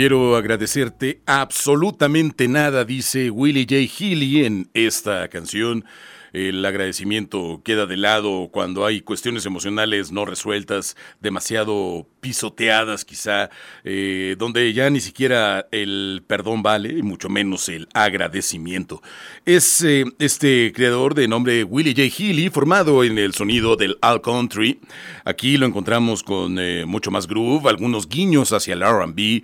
Quiero agradecerte absolutamente nada, dice Willie J. Healy en esta canción el agradecimiento queda de lado cuando hay cuestiones emocionales no resueltas, demasiado pisoteadas quizá, eh, donde ya ni siquiera el perdón vale, mucho menos el agradecimiento. Es eh, este creador de nombre Willie J. Healy, formado en el sonido del All Country. Aquí lo encontramos con eh, mucho más groove, algunos guiños hacia el RB,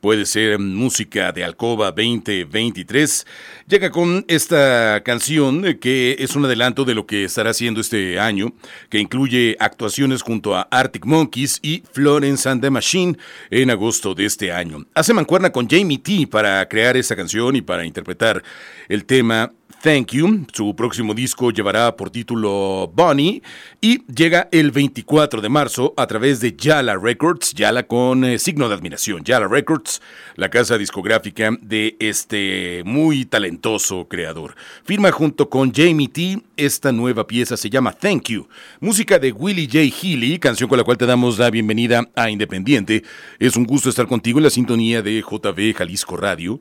puede ser música de Alcoba 2023. Llega con esta canción eh, que es un adelanto de lo que estará haciendo este año, que incluye actuaciones junto a Arctic Monkeys y Florence and the Machine en agosto de este año. Hace mancuerna con Jamie T para crear esta canción y para interpretar el tema Thank You. Su próximo disco llevará por título Bonnie y llega el 24 de marzo a través de Yala Records, Yala con eh, signo de admiración, Yala Records, la casa discográfica de este muy talentoso creador. Firma junto con Jamie T. Esta nueva pieza se llama Thank You, música de Willie J. Healy, canción con la cual te damos la bienvenida a Independiente. Es un gusto estar contigo en la sintonía de JB Jalisco Radio.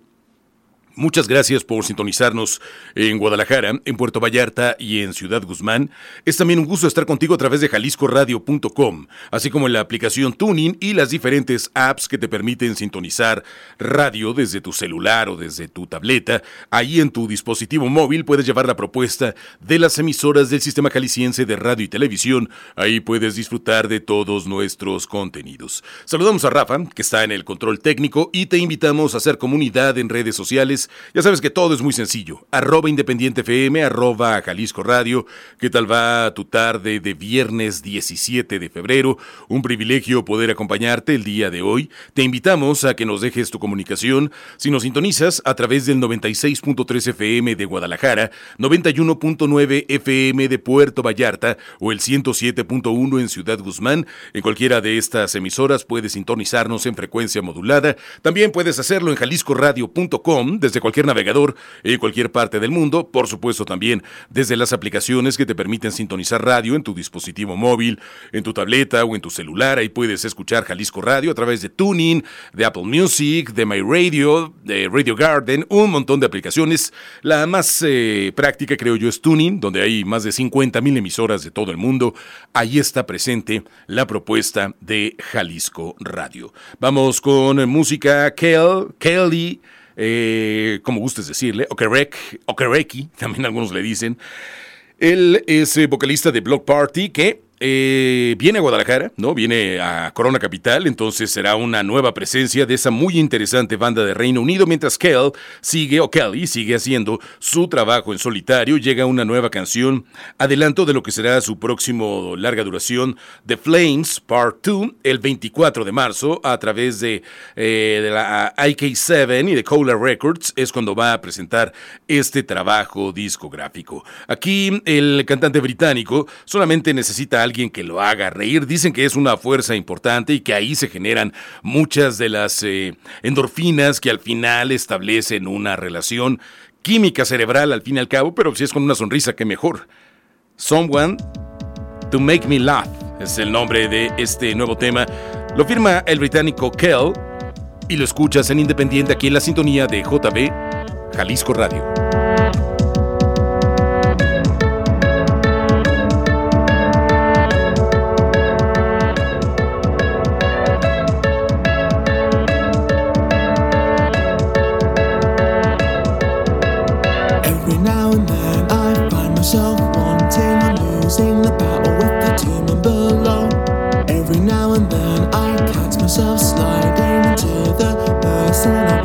Muchas gracias por sintonizarnos en Guadalajara, en Puerto Vallarta y en Ciudad Guzmán. Es también un gusto estar contigo a través de jaliscoradio.com, así como en la aplicación Tuning y las diferentes apps que te permiten sintonizar radio desde tu celular o desde tu tableta. Ahí en tu dispositivo móvil puedes llevar la propuesta de las emisoras del Sistema Jalisciense de Radio y Televisión. Ahí puedes disfrutar de todos nuestros contenidos. Saludamos a Rafa, que está en el control técnico, y te invitamos a hacer comunidad en redes sociales ya sabes que todo es muy sencillo. Arroba Independiente FM, arroba Jalisco Radio. ¿Qué tal va tu tarde de viernes 17 de febrero? Un privilegio poder acompañarte el día de hoy. Te invitamos a que nos dejes tu comunicación si nos sintonizas a través del 96.3 FM de Guadalajara, 91.9 FM de Puerto Vallarta o el 107.1 en Ciudad Guzmán. En cualquiera de estas emisoras puedes sintonizarnos en frecuencia modulada. También puedes hacerlo en jaliscoradio.com desde cualquier navegador en cualquier parte del mundo, por supuesto también desde las aplicaciones que te permiten sintonizar radio en tu dispositivo móvil, en tu tableta o en tu celular. Ahí puedes escuchar Jalisco Radio a través de Tuning, de Apple Music, de My Radio, de Radio Garden, un montón de aplicaciones. La más eh, práctica creo yo es Tuning, donde hay más de 50 mil emisoras de todo el mundo. Ahí está presente la propuesta de Jalisco Radio. Vamos con música Kel, Kelly eh, como gustes decirle, Okerek, Okereki, también algunos le dicen. Él es eh, vocalista de Block Party que eh, viene a Guadalajara, ¿no? Viene a Corona Capital, entonces será una nueva presencia de esa muy interesante banda de Reino Unido, mientras Kel sigue, o Kelly sigue haciendo su trabajo en solitario, llega una nueva canción, adelanto de lo que será su próximo larga duración, The Flames Part 2, el 24 de marzo, a través de, eh, la IK7 y de Cola Records, es cuando va a presentar este trabajo discográfico. Aquí el cantante británico solamente necesita alguien que lo haga reír. Dicen que es una fuerza importante y que ahí se generan muchas de las eh, endorfinas que al final establecen una relación química cerebral al fin y al cabo, pero si es con una sonrisa, que mejor. Someone to Make Me Laugh es el nombre de este nuevo tema. Lo firma el británico Kel y lo escuchas en Independiente aquí en la sintonía de JB Jalisco Radio. now and then I find myself wanting and losing the battle with the demon below. Every now and then I catch myself sliding into the person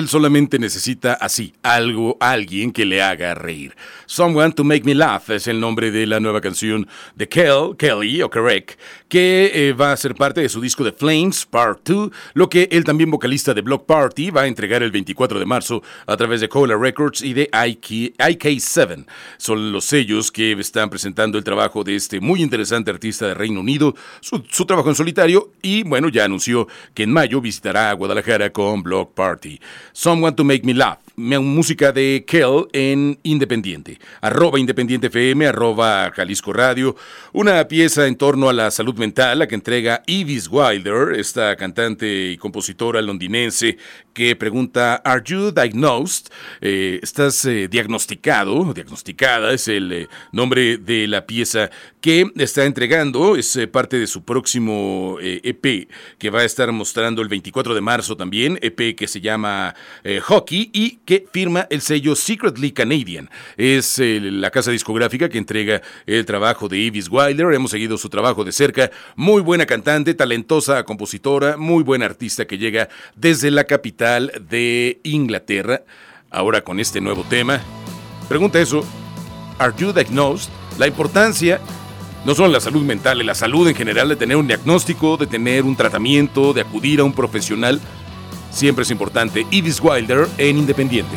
Él solamente necesita así, algo, alguien que le haga reír. Someone to Make Me Laugh es el nombre de la nueva canción de Kel, Kelly o Kerek, que eh, va a ser parte de su disco de Flames Part 2, lo que él también vocalista de Block Party va a entregar el 24 de marzo a través de Cola Records y de IK, IK7. Son los sellos que están presentando el trabajo de este muy interesante artista de Reino Unido, su, su trabajo en solitario y bueno, ya anunció que en mayo visitará a Guadalajara con Block Party. Someone to Make Me Laugh, música de Kel en Independiente, arroba Independiente FM, arroba Jalisco Radio, una pieza en torno a la salud mental, la que entrega Evis Wilder, esta cantante y compositora londinense que pregunta, ¿Are you diagnosed? Eh, ¿Estás eh, diagnosticado? Diagnosticada es el eh, nombre de la pieza que está entregando, es parte de su próximo EP que va a estar mostrando el 24 de marzo también, EP que se llama Hockey y que firma el sello Secretly Canadian. Es eh, la casa discográfica que entrega el trabajo de Evis Wilder, hemos seguido su trabajo de cerca, muy buena cantante, talentosa compositora, muy buena artista que llega desde la capital de Inglaterra, ahora con este nuevo tema. Pregunta eso, ¿Are you diagnosed? La importancia no solo la salud mental, la salud en general, de tener un diagnóstico, de tener un tratamiento, de acudir a un profesional, siempre es importante. Ivis Wilder en Independiente.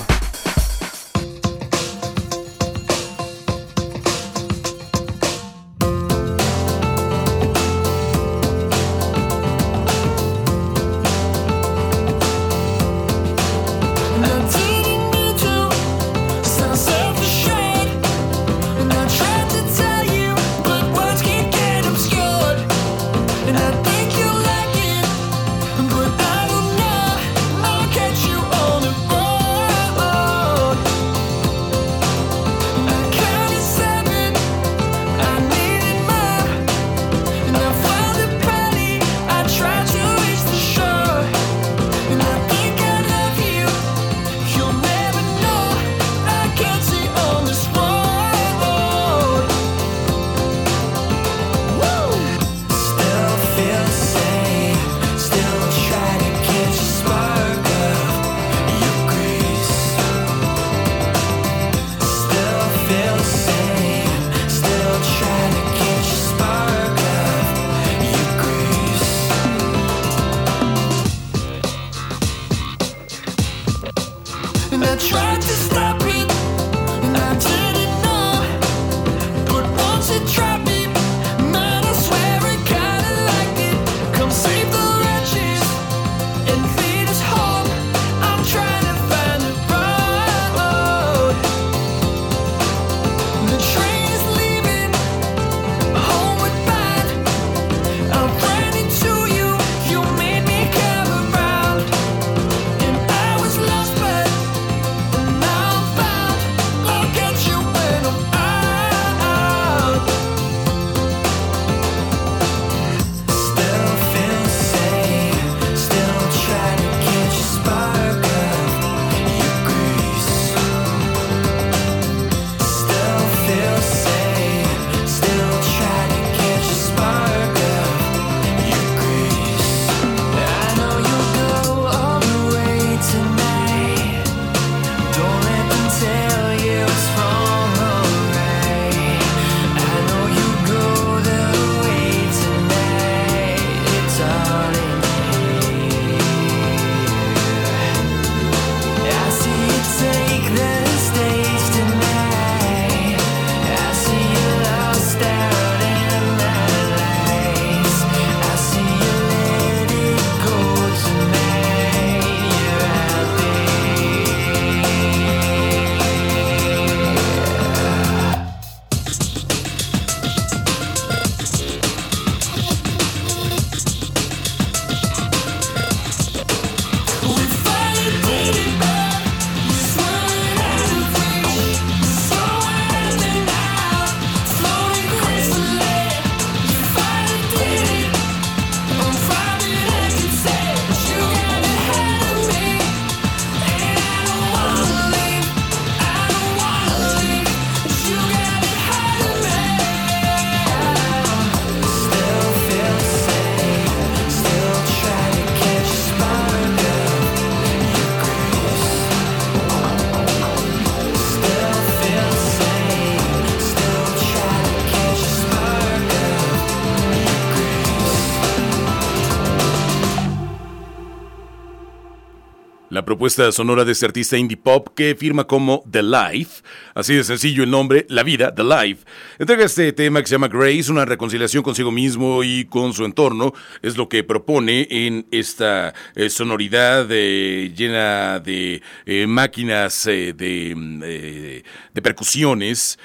propuesta sonora de este artista indie pop que firma como The Life. Así de sencillo el nombre, La Vida, The Life. Entrega este tema que se llama Grace, una reconciliación consigo mismo y con su entorno. Es lo que propone en esta eh, sonoridad eh, llena de eh, máquinas mm, de percusiones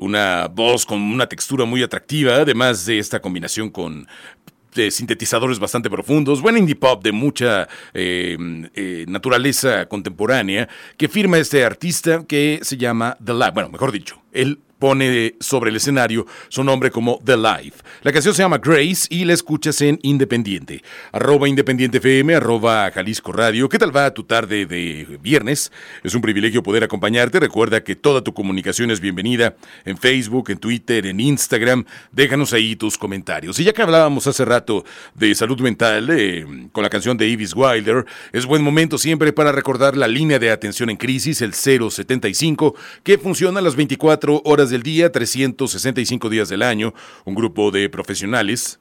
una voz con una textura muy atractiva, además de esta combinación con, de sintetizadores bastante profundos, buen indie pop de mucha em, eh, naturaleza contemporánea que firma este artista que se llama The Lab, bueno, mejor dicho, el pone sobre el escenario su nombre como The Life. La canción se llama Grace y la escuchas en Independiente. Arroba Independiente FM, arroba Jalisco Radio. ¿Qué tal va tu tarde de viernes? Es un privilegio poder acompañarte. Recuerda que toda tu comunicación es bienvenida en Facebook, en Twitter, en Instagram. Déjanos ahí tus comentarios. Y ya que hablábamos hace rato de salud mental eh, con la canción de Ivis Wilder, es buen momento siempre para recordar la línea de atención en crisis, el 075, que funciona las 24 horas del día, 365 días del año. Un grupo de profesionales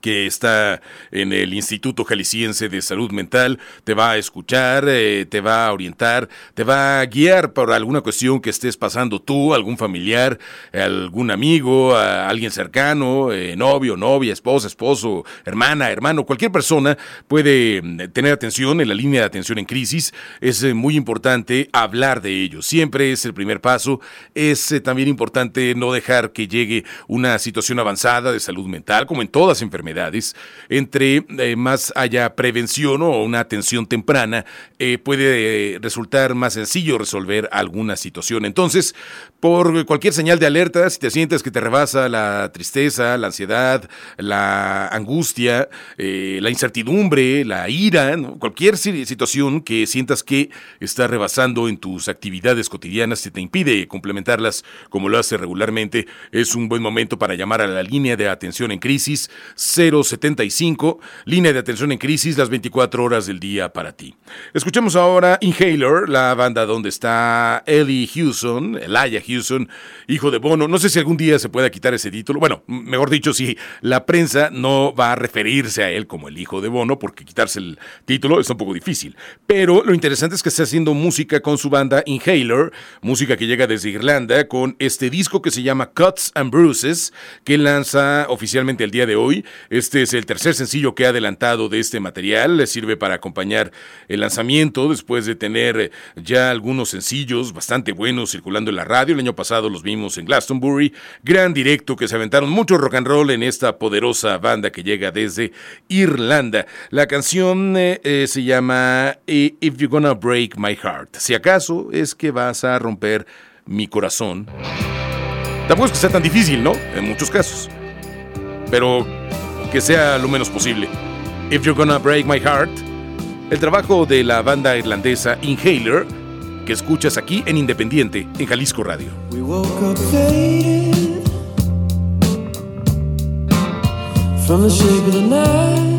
que está en el Instituto Jalisciense de Salud Mental, te va a escuchar, eh, te va a orientar, te va a guiar por alguna cuestión que estés pasando tú, algún familiar, algún amigo, alguien cercano, eh, novio, novia, esposa, esposo, hermana, hermano, cualquier persona puede mm, tener atención en la línea de atención en crisis. Es eh, muy importante hablar de ello. Siempre es el primer paso. Es también importante no dejar que llegue una situación avanzada de salud mental, como en todas enfermedades. Entre eh, más haya prevención o una atención temprana, eh, puede eh, resultar más sencillo resolver alguna situación. Entonces, por cualquier señal de alerta, si te sientes que te rebasa la tristeza, la ansiedad, la angustia, la incertidumbre, la ira, cualquier si- situación que sientas que está rebasando en tus actividades cotidianas y te impide complementarlas como lo hace regularmente, es un buen momento para llamar a la línea de atención en crisis 075, línea de atención en crisis las 24 horas del día para ti. Escuchemos ahora Inhaler, la banda donde está Ellie Hewson, Elijah Hewson, hijo de Bono. No sé si algún día se pueda quitar ese título. Bueno, mejor dicho, si la prensa no va a referirse a él como el hijo de Bono, porque quitarse el título es un poco difícil. Pero lo interesante es que está haciendo música con su banda Inhaler, música que llega desde Irlanda, con este disco que se llama Cuts and Bruises, que lanza oficialmente el día de hoy. Este es el tercer sencillo que ha adelantado de este material. Le sirve para acompañar el lanzamiento después de tener eh, ya algunos sencillos bastante buenos circulando en la radio. El año pasado los vimos en Glastonbury. Gran directo que se aventaron mucho rock and roll en esta poderosa banda que llega desde Irlanda. La canción eh, eh, se llama If You're Gonna Break My Heart. Si acaso es que vas a romper mi corazón. Tampoco es que sea tan difícil, ¿no? En muchos casos. Pero que sea lo menos posible. If You're Gonna Break My Heart, el trabajo de la banda irlandesa Inhaler, que escuchas aquí en Independiente, en Jalisco Radio. From the of the night.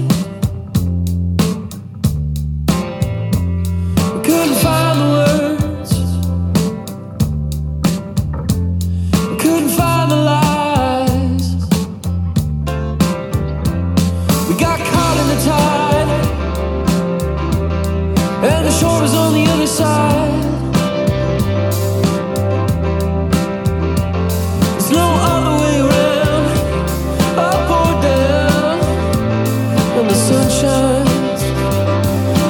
And the sun shines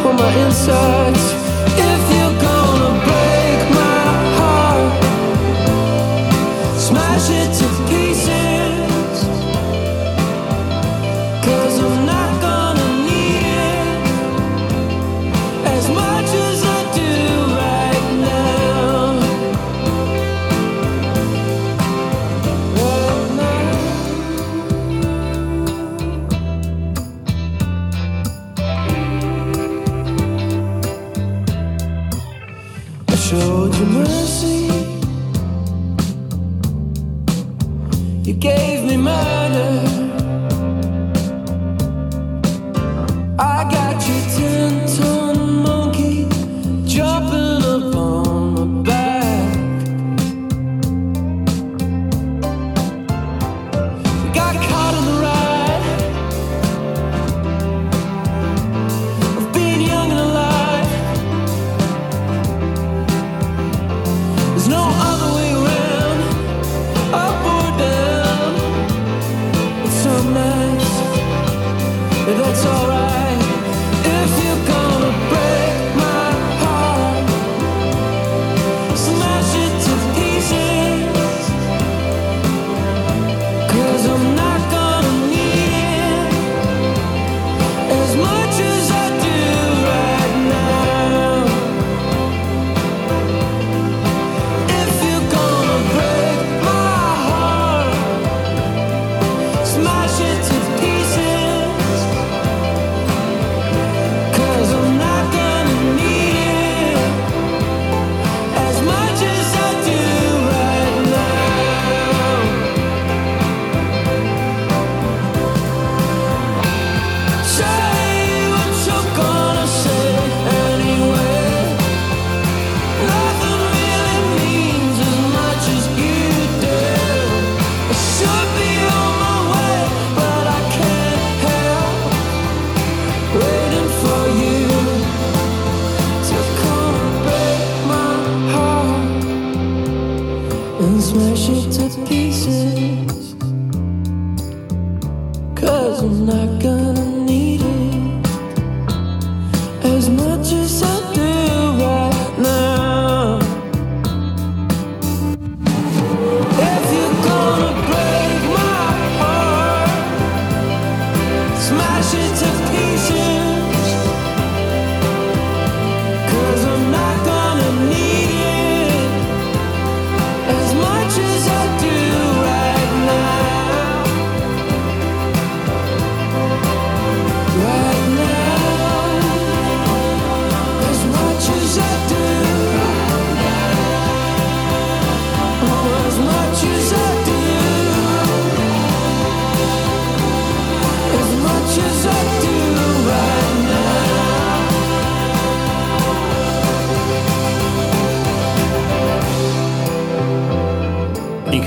on my insides.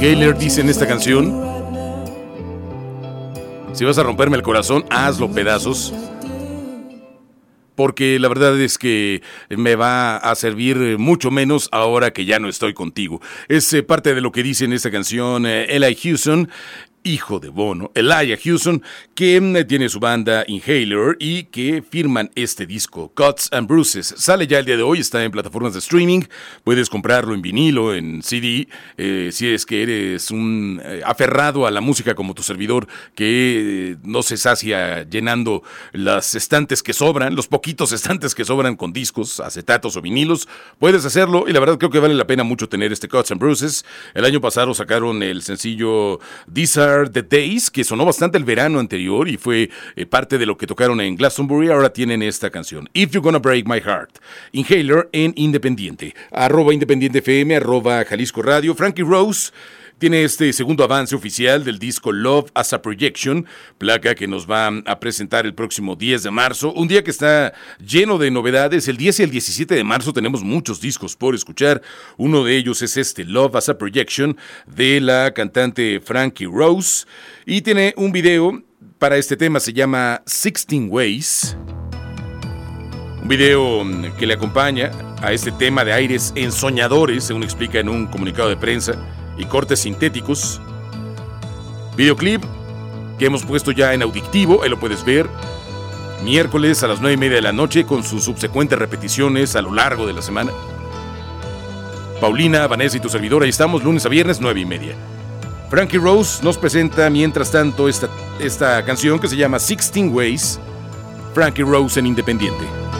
Inhaler dice en esta canción, si vas a romperme el corazón, hazlo pedazos. Porque la verdad es que me va a servir mucho menos ahora que ya no estoy contigo. Es eh, parte de lo que dice en esta canción eh, Eli Houston hijo de Bono, Elijah Houston, que mm, tiene su banda Inhaler y que firman este disco, Cuts and Bruises. Sale ya el día de hoy, está en plataformas de streaming, puedes comprarlo en vinilo, en CD, eh, si es que eres un eh, aferrado a la música como tu servidor, que eh, no se sacia llenando las estantes que sobran, los poquitos estantes que sobran con discos, acetatos o vinilos, puedes hacerlo y la verdad creo que vale la pena mucho tener este Cuts and Bruises. El año pasado sacaron el sencillo These The Days, que sonó bastante el verano anterior y fue eh, parte de lo que tocaron en Glastonbury. Ahora tienen esta canción, If You're Gonna Break My Heart. Inhaler en Independiente. Arroba Independiente FM, arroba Jalisco Radio. Frankie Rose. Tiene este segundo avance oficial del disco Love as a Projection, placa que nos va a presentar el próximo 10 de marzo, un día que está lleno de novedades. El 10 y el 17 de marzo tenemos muchos discos por escuchar. Uno de ellos es este Love as a Projection de la cantante Frankie Rose y tiene un video para este tema, se llama 16 Ways. Un video mm, que le acompaña a este tema de aires ensoñadores, según explica en un comunicado de prensa y cortes sintéticos. Videoclip que hemos puesto ya en auditivo, ahí lo puedes ver. Miércoles a las 9 y media de la noche con sus subsecuentes repeticiones a lo largo de la semana. Paulina, Vanessa y tu servidor, ahí estamos lunes a viernes 9 y media. Frankie Rose nos presenta mientras tanto esta, esta canción que se llama 16 Ways. Frankie Rose en Independiente.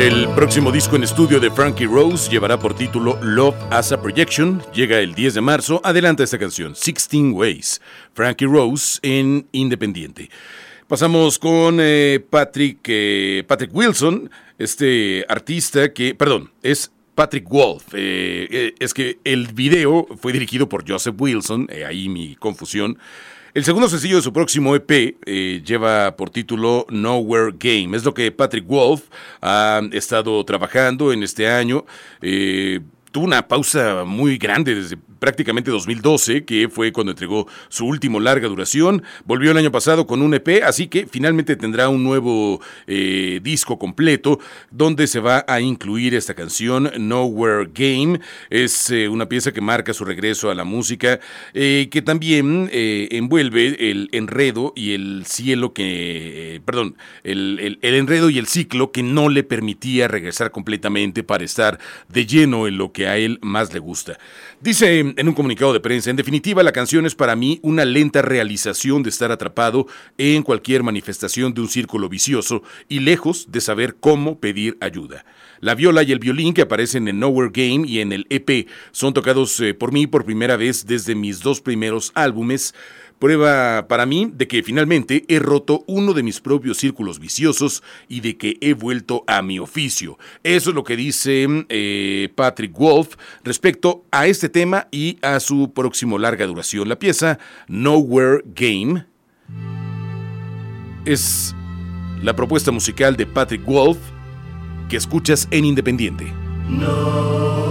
El próximo disco en estudio de Frankie Rose llevará por título Love as a Projection. Llega el 10 de marzo. Adelanta esta canción, 16 Ways. Frankie Rose en Independiente. Pasamos con eh, Patrick, eh, Patrick Wilson, este artista que, perdón, es Patrick Wolf. Eh, es que el video fue dirigido por Joseph Wilson, ahí mi confusión. El segundo sencillo de su próximo EP eh, lleva por título Nowhere Game. Es lo que Patrick Wolf ha estado trabajando en este año. Eh, tuvo una pausa muy grande desde prácticamente 2012, que fue cuando entregó su último larga duración. Volvió el año pasado con un EP, así que finalmente tendrá un nuevo eh, disco completo donde se va a incluir esta canción, Nowhere Game. Es eh, una pieza que marca su regreso a la música, eh, que también envuelve el enredo y el cielo que, perdón, el enredo y el ciclo que no le permitía regresar completamente para estar de lleno en lo que a él más le gusta. Dice en un comunicado de prensa, en definitiva la canción es para mí una lenta realización de estar atrapado en cualquier manifestación de un círculo vicioso y lejos de saber cómo pedir ayuda. La viola y el violín que aparecen en Nowhere Game y en el EP son tocados eh, por mí por primera vez desde mis dos primeros álbumes. Prueba para mí de que finalmente he roto uno de mis propios círculos viciosos y de que he vuelto a mi oficio. Eso es lo que dice eh, Patrick Wolf respecto a este tema y a su próximo larga duración. La pieza Nowhere Game es la propuesta musical de Patrick Wolf que escuchas en Independiente. Move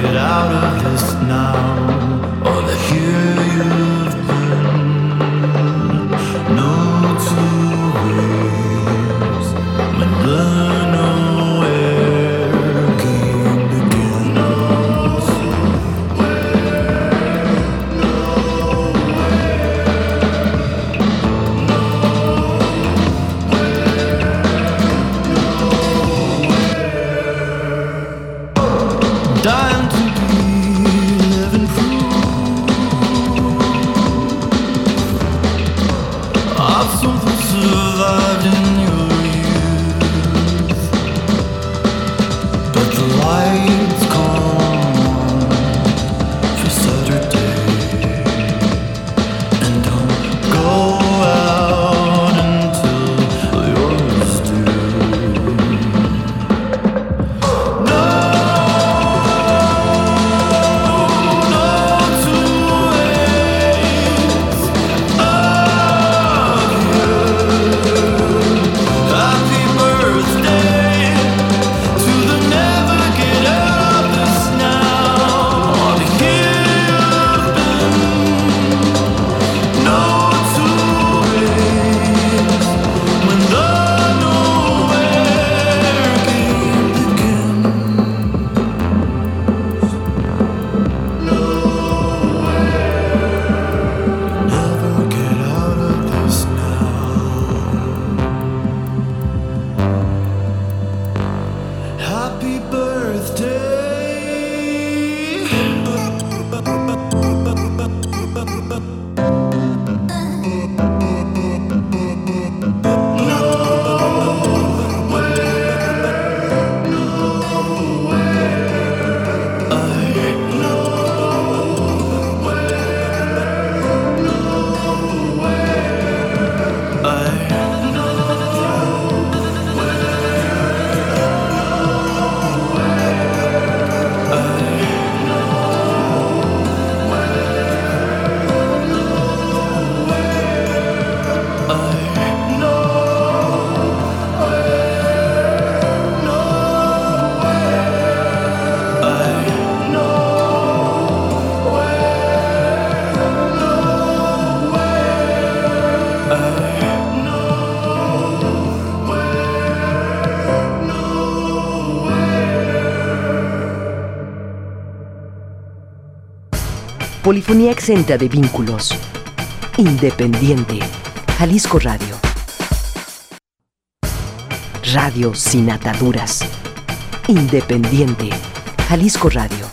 get out of this now. Or the here you've left Polifonía exenta de vínculos. Independiente. Jalisco Radio. Radio sin ataduras. Independiente. Jalisco Radio.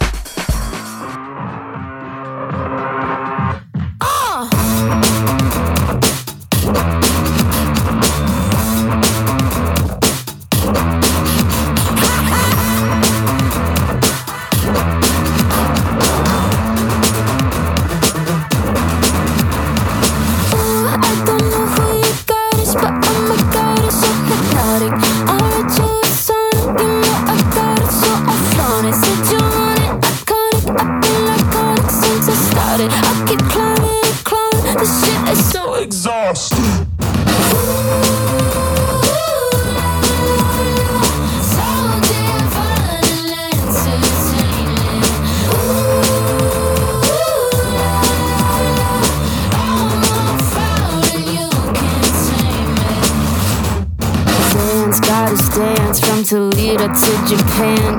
Japan.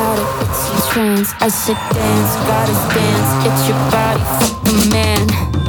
Hypnotic, it's a trance. I said dance, goddess dance, it's your body, fuck the man.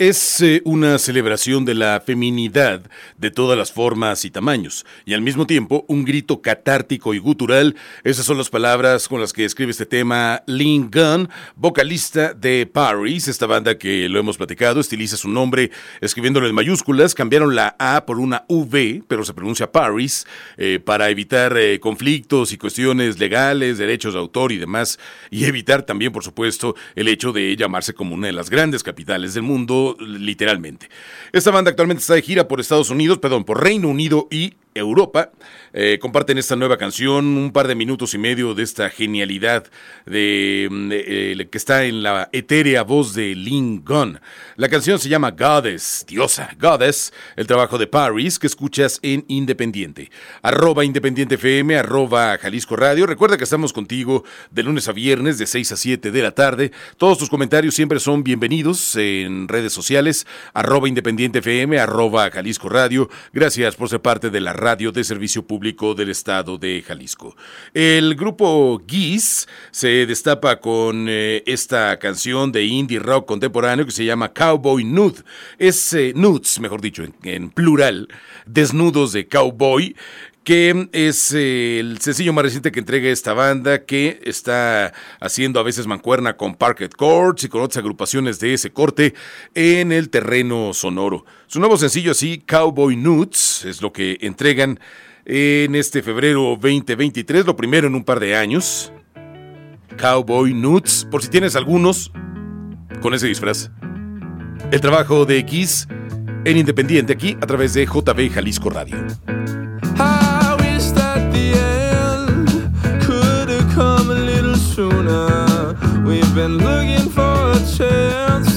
Es eh, una celebración de la feminidad de todas las formas y tamaños, y al mismo tiempo un grito catártico y gutural. Esas son las palabras con las que escribe este tema Lynn Gunn, vocalista de Paris, esta banda que lo hemos platicado, estiliza su nombre escribiéndolo en mayúsculas, cambiaron la A por una V, pero se pronuncia Paris, eh, para evitar eh, conflictos y cuestiones legales, derechos de autor y demás, y evitar también, por supuesto, el hecho de llamarse como una de las grandes capitales del mundo, literalmente. Esta banda actualmente está de gira por Estados Unidos, perdón, por Reino Unido y Europa. Eh, comparten esta nueva canción, un par de minutos y medio de esta genialidad de, mm, eh, que está en la etérea voz de Lynn Gunn. La canción se llama Goddess, diosa, Goddess, el trabajo de Paris que escuchas en Independiente. Arroba Independiente FM, arroba Jalisco Radio. Recuerda que estamos contigo de lunes a viernes de 6 a 7 de la tarde. Todos tus comentarios siempre son bienvenidos en redes sociales, arroba Independiente FM, arroba Jalisco Radio. Gracias por ser parte de la radio de servicio público del estado de Jalisco. El grupo Geese se destapa con eh, esta canción de indie rock contemporáneo que se llama Cowboy Nude. Es eh, nudes, mejor dicho, en, en plural, desnudos de cowboy que es eh, el sencillo más reciente que entrega esta banda, que está haciendo a veces mancuerna con Parket Courts y con otras agrupaciones de ese corte en el terreno sonoro. Su nuevo sencillo así, Cowboy Nudes, es lo que entregan en este febrero 2023, lo primero en un par de años. Cowboy Nudes, por si tienes algunos con ese disfraz. El trabajo de X en Independiente aquí a través de JB Jalisco Radio. We've been looking for a chance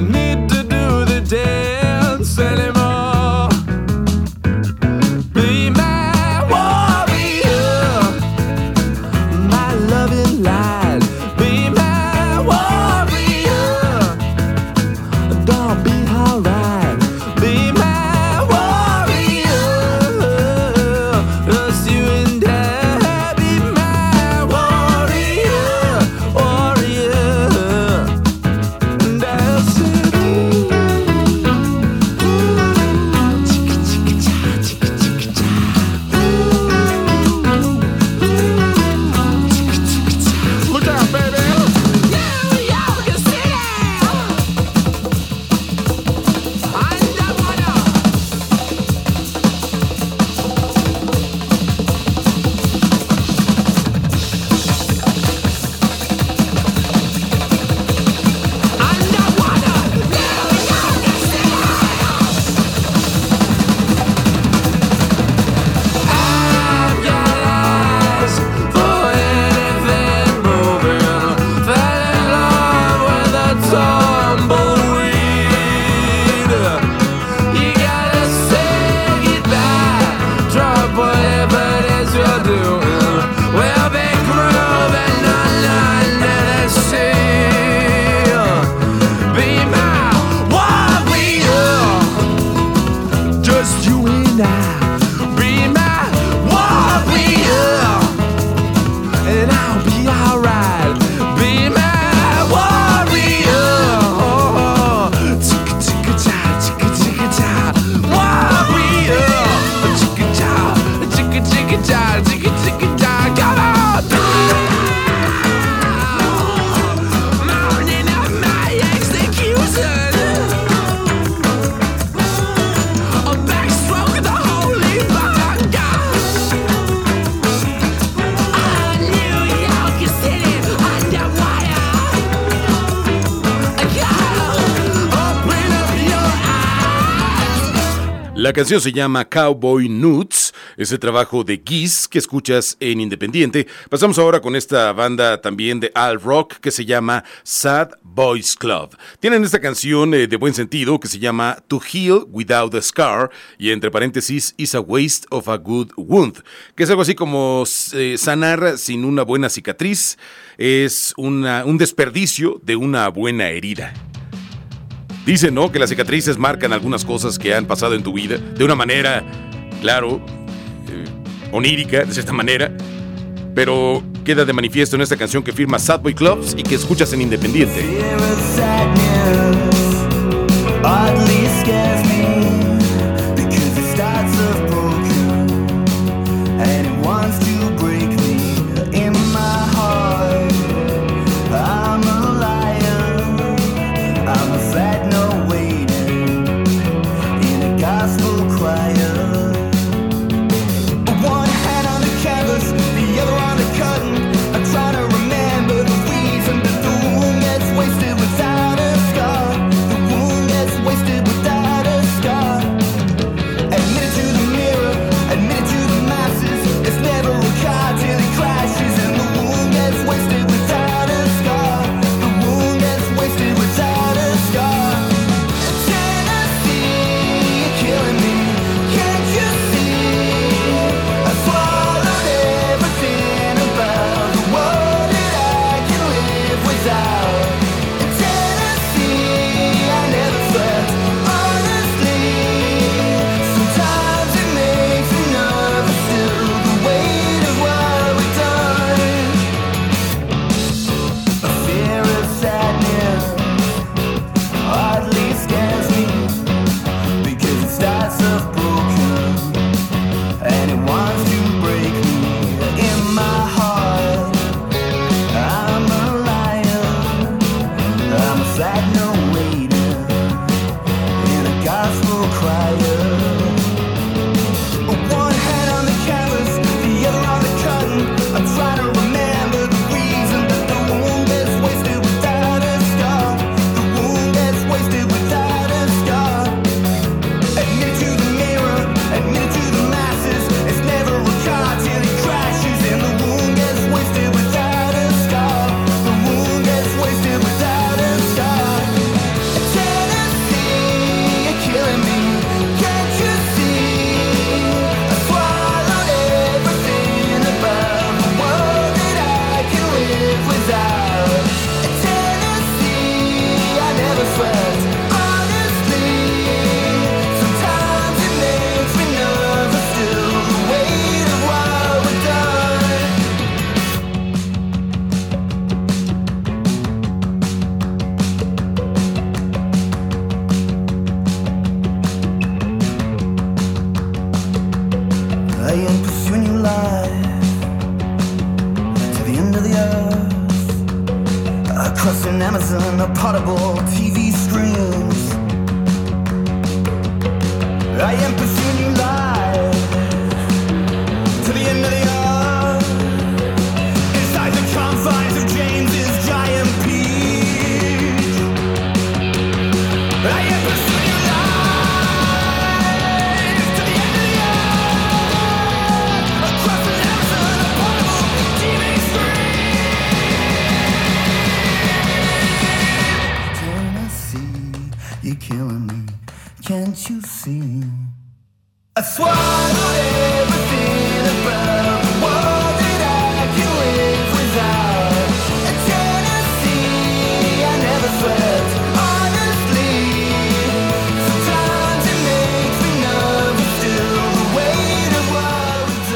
no La canción se llama Cowboy Nuts, es el trabajo de Geese que escuchas en Independiente. Pasamos ahora con esta banda también de alt rock que se llama Sad Boys Club. Tienen esta canción eh, de buen sentido que se llama To Heal Without a Scar y entre paréntesis Is a Waste of a Good Wound, que es algo así como eh, sanar sin una buena cicatriz, es un desperdicio de una buena herida. Dicen, ¿no? Que las cicatrices marcan algunas cosas que han pasado en tu vida de una manera, claro, eh, onírica, de cierta manera. Pero queda de manifiesto en esta canción que firma Sadboy Clubs y que escuchas en Independiente.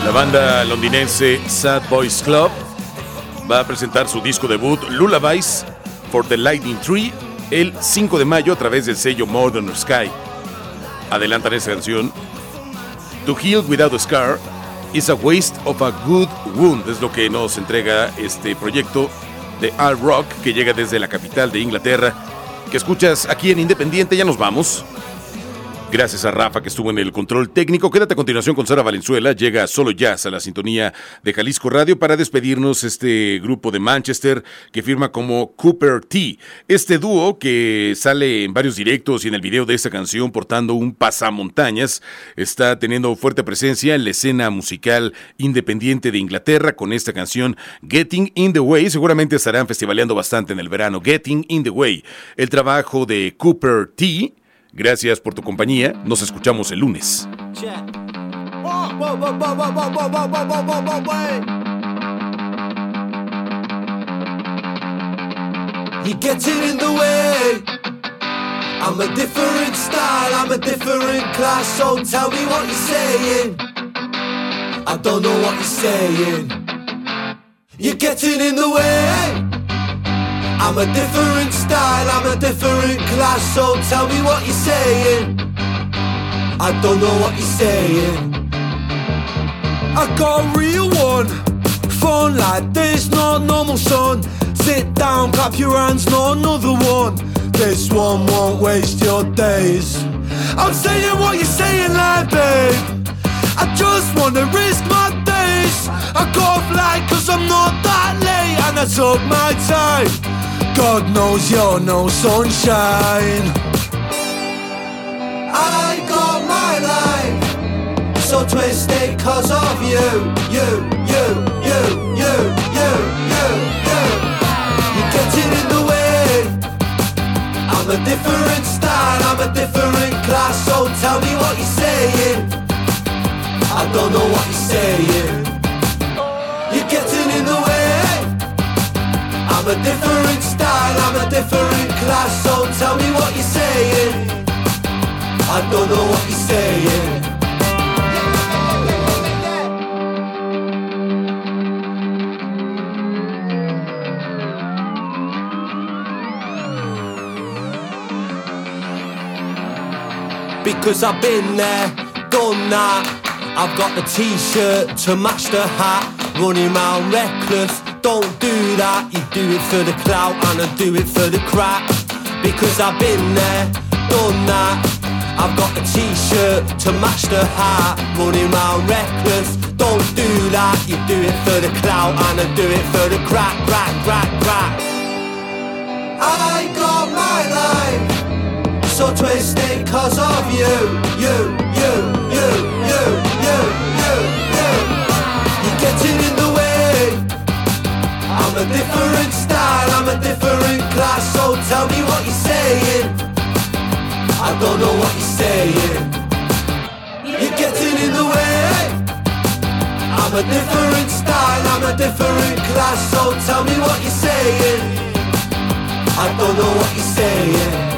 La banda londinense Sad Boys Club va a presentar su disco debut Lullabies for the Lightning Tree el 5 de mayo a través del sello Modern Sky. Adelantan esa canción. To Heal Without a Scar is a waste of a good wound. Es lo que nos entrega este proyecto de art rock que llega desde la capital de Inglaterra. Que escuchas aquí en Independiente. Ya nos vamos. Gracias a Rafa que estuvo en el control técnico. Quédate a continuación con Sara Valenzuela. Llega solo jazz a la sintonía de Jalisco Radio para despedirnos este grupo de Manchester que firma como Cooper T. Este dúo que sale en varios directos y en el video de esta canción portando un pasamontañas está teniendo fuerte presencia en la escena musical independiente de Inglaterra con esta canción Getting in the Way. Seguramente estarán festivaleando bastante en el verano. Getting in the Way. El trabajo de Cooper T. Gracias por tu compañía, nos escuchamos el lunes. He gets it in the way. I'm a different style, I'm a different class, so tell me what you're saying. I don't know what you're saying. You're getting in the way. I'm a different style, I'm a different class, so tell me what you're saying. I don't know what you're saying. I got a real one. Phone like this, not normal, son. Sit down, clap your hands, not another one. This one won't waste your days. I'm saying what you're saying, like, babe. I just wanna risk my days. I a flight cause I'm not that late, and I took my time. God knows you're no sunshine. I got my life so twisted cause of you, you, you, you, you, you, you, you. You're getting in the way. I'm a different style, I'm a different class, so tell me what you're saying. I don't know what you're saying. I'm a different style, I'm a different class, so tell me what you're saying. I don't know what you're saying. Because I've been there, done that. I've got the t-shirt to match the hat. Running round reckless, don't do that. You do it for the clout and I do it for the crack. Because I've been there, done that. I've got the t-shirt to match the hat. Running round reckless, don't do that. You do it for the clout and I do it for the crack, crack, crack, crack. I got my life so twisted cause of you, you, you, you, you, you, you, you. You're getting in the way. I'm a different style, I'm a different class, so tell me what you're saying. I don't know what you're saying. You're getting in the way. I'm a different style, I'm a different class, so tell me what you're saying. I don't know what you're saying.